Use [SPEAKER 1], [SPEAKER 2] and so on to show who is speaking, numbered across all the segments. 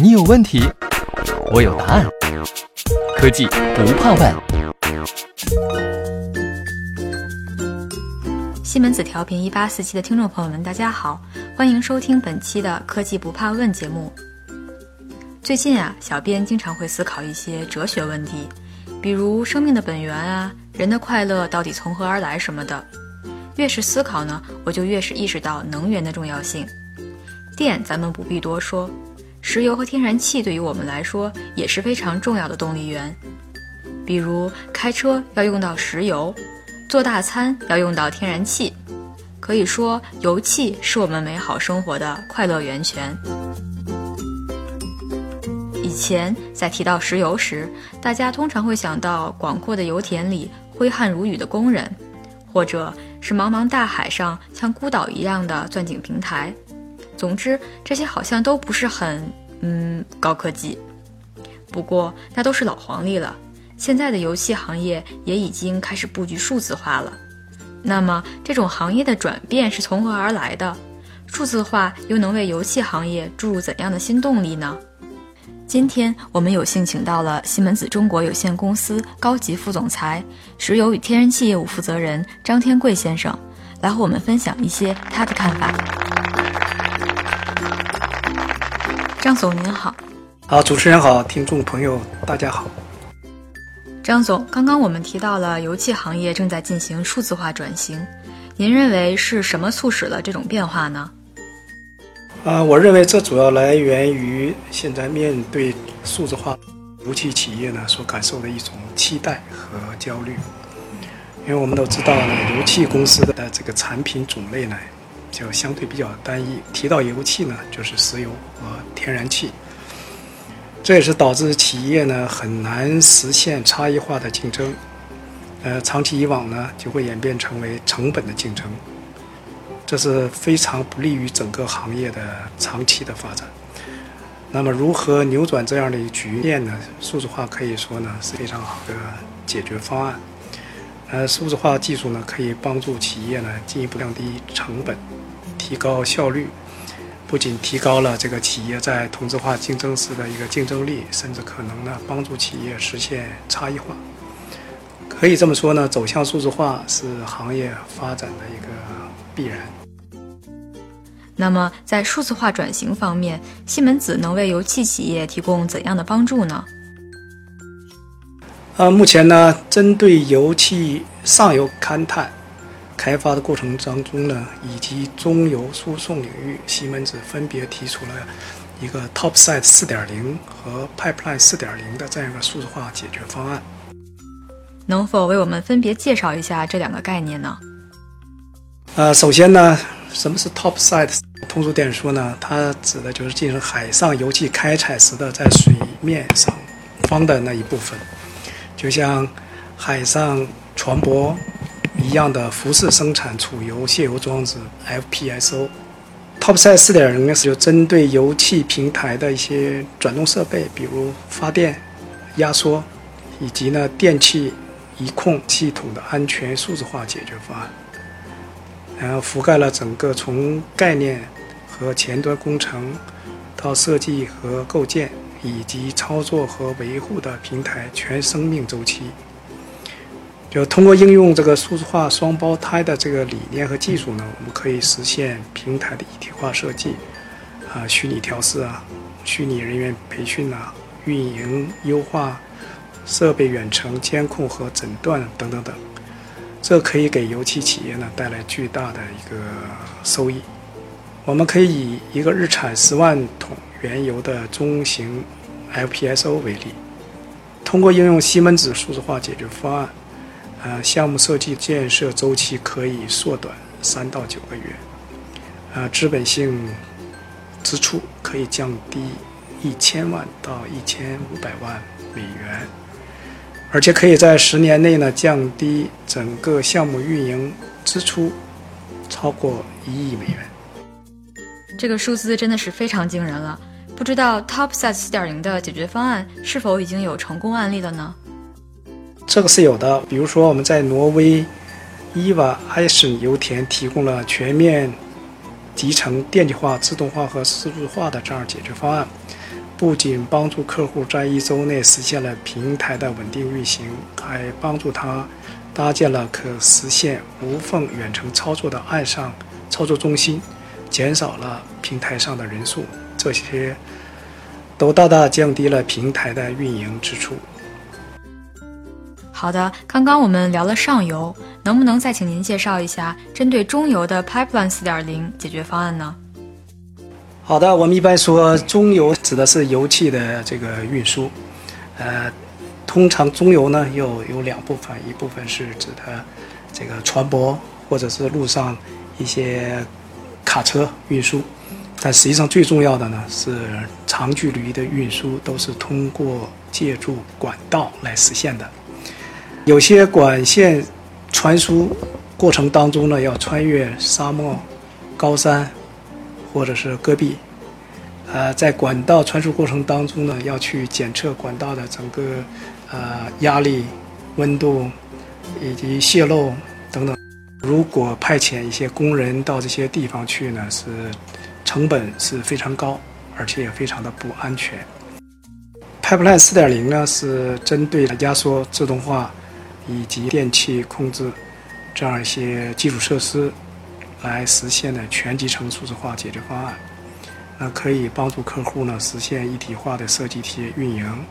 [SPEAKER 1] 你有问题，我有答案。科技不怕问。
[SPEAKER 2] 西门子调频一八四七的听众朋友们，大家好，欢迎收听本期的《科技不怕问》节目。最近啊，小编经常会思考一些哲学问题，比如生命的本源啊，人的快乐到底从何而来什么的。越是思考呢，我就越是意识到能源的重要性。电咱们不必多说，石油和天然气对于我们来说也是非常重要的动力源。比如开车要用到石油，做大餐要用到天然气，可以说油气是我们美好生活的快乐源泉。以前在提到石油时，大家通常会想到广阔的油田里挥汗如雨的工人，或者是茫茫大海上像孤岛一样的钻井平台。总之，这些好像都不是很嗯高科技。不过那都是老黄历了。现在的油气行业也已经开始布局数字化了。那么，这种行业的转变是从何而来的？数字化又能为油气行业注入怎样的新动力呢？今天我们有幸请到了西门子中国有限公司高级副总裁、石油与天然气业务负责人张天贵先生，来和我们分享一些他的看法。张总您好，
[SPEAKER 3] 好，主持人好，听众朋友大家好。
[SPEAKER 2] 张总，刚刚我们提到了油气行业正在进行数字化转型，您认为是什么促使了这种变化呢？
[SPEAKER 3] 啊，我认为这主要来源于现在面对数字化，油气企业呢所感受的一种期待和焦虑。因为我们都知道呢，油气公司的这个产品种类呢。就相对比较单一。提到油气呢，就是石油和天然气，这也是导致企业呢很难实现差异化的竞争。呃，长期以往呢，就会演变成为成本的竞争，这是非常不利于整个行业的长期的发展。那么，如何扭转这样的局面呢？数字化可以说呢是非常好的解决方案。呃，数字化技术呢，可以帮助企业呢进一步降低成本，提高效率，不仅提高了这个企业在同质化竞争时的一个竞争力，甚至可能呢帮助企业实现差异化。可以这么说呢，走向数字化是行业发展的一个必然。
[SPEAKER 2] 那么，在数字化转型方面，西门子能为油气企业提供怎样的帮助呢？
[SPEAKER 3] 呃，目前呢，针对油气上游勘探开发的过程当中呢，以及中游输送领域，西门子分别提出了一个 Topside 4.0和 Pipeline 4.0的这样一个数字化解决方案。
[SPEAKER 2] 能否为我们分别介绍一下这两个概念呢？
[SPEAKER 3] 呃，首先呢，什么是 Topside？通俗点说呢，它指的就是进行海上油气开采时的在水面上方的那一部分。就像海上船舶一样的浮式生产储油卸油装置 FPSO。Topside 4.0呢是就针对油气平台的一些转动设备，比如发电、压缩以及呢电气一控系统的安全数字化解决方案，然后覆盖了整个从概念和前端工程到设计和构建。以及操作和维护的平台全生命周期，就通过应用这个数字化双胞胎的这个理念和技术呢，我们可以实现平台的一体化设计，啊，虚拟调试啊，虚拟人员培训啊，运营优化，设备远程监控和诊断等等等，这可以给油气企业呢带来巨大的一个收益。我们可以以一个日产十万桶。原油的中型 FPSO 为例，通过应用西门子数字化解决方案，呃，项目设计建设周期可以缩短三到九个月，呃，资本性支出可以降低一千万到一千五百万美元，而且可以在十年内呢降低整个项目运营支出超过一亿美元。
[SPEAKER 2] 这个数字真的是非常惊人了。不知道 Topside 4.0的解决方案是否已经有成功案例了呢？
[SPEAKER 3] 这个是有的，比如说我们在挪威伊瓦埃森油田提供了全面集成电气化、自动化和数字化的这样解决方案，不仅帮助客户在一周内实现了平台的稳定运行，还帮助他搭建了可实现无缝远程操作的岸上操作中心，减少了平台上的人数，这些都大大降低了平台的运营支出。
[SPEAKER 2] 好的，刚刚我们聊了上游，能不能再请您介绍一下针对中游的 Pipeline 4.0解决方案呢？
[SPEAKER 3] 好的，我们一般说中游指的是油气的这个运输，呃，通常中游呢又有两部分，一部分是指的这个船舶或者是路上一些卡车运输，但实际上最重要的呢是长距离的运输都是通过借助管道来实现的，有些管线传输过程当中呢要穿越沙漠、高山。或者是戈壁，呃，在管道传输过程当中呢，要去检测管道的整个呃压力、温度以及泄漏等等。如果派遣一些工人到这些地方去呢，是成本是非常高，而且也非常的不安全。Pipeline 4.0呢，是针对压缩、自动化以及电气控制这样一些基础设施。来实现的全集成数字化解决方案，那可以帮助客户呢实现一体化的设计体验运营，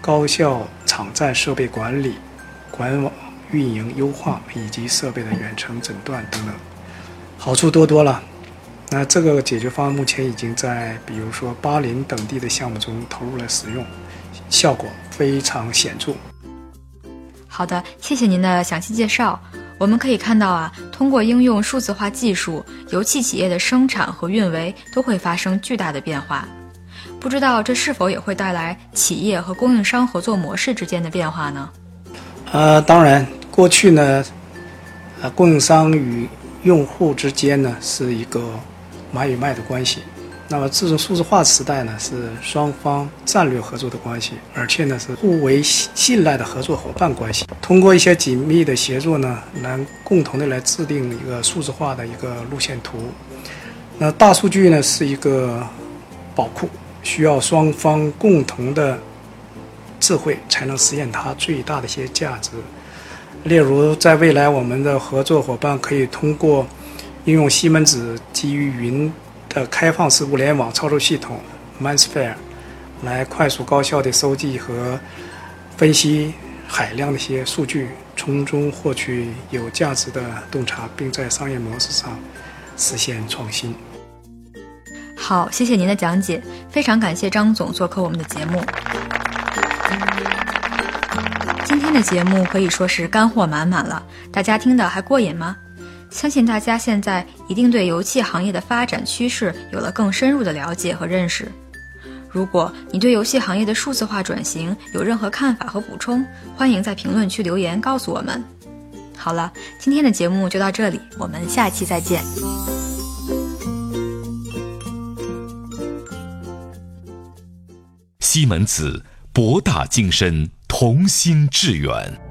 [SPEAKER 3] 高效场站设备管理、管网运营优化以及设备的远程诊断等等，好处多多了。那这个解决方案目前已经在比如说巴林等地的项目中投入了使用，效果非常显著。
[SPEAKER 2] 好的，谢谢您的详细介绍。我们可以看到啊，通过应用数字化技术，油气企业的生产和运维都会发生巨大的变化。不知道这是否也会带来企业和供应商合作模式之间的变化呢？
[SPEAKER 3] 呃，当然，过去呢，呃，供应商与用户之间呢是一个买与卖的关系。那么，这种数字化时代呢，是双方战略合作的关系，而且呢是互为信赖的合作伙伴关系。通过一些紧密的协作呢，能共同的来制定一个数字化的一个路线图。那大数据呢是一个宝库，需要双方共同的智慧才能实现它最大的一些价值。例如，在未来，我们的合作伙伴可以通过应用西门子基于云。的开放式物联网操作系统 MindSphere 来快速高效的收集和分析海量的一些数据，从中获取有价值的洞察，并在商业模式上实现创新。
[SPEAKER 2] 好，谢谢您的讲解，非常感谢张总做客我们的节目。今天的节目可以说是干货满满了，大家听的还过瘾吗？相信大家现在一定对油气行业的发展趋势有了更深入的了解和认识。如果你对游戏行业的数字化转型有任何看法和补充，欢迎在评论区留言告诉我们。好了，今天的节目就到这里，我们下期再见。
[SPEAKER 4] 西门子，博大精深，同心致远。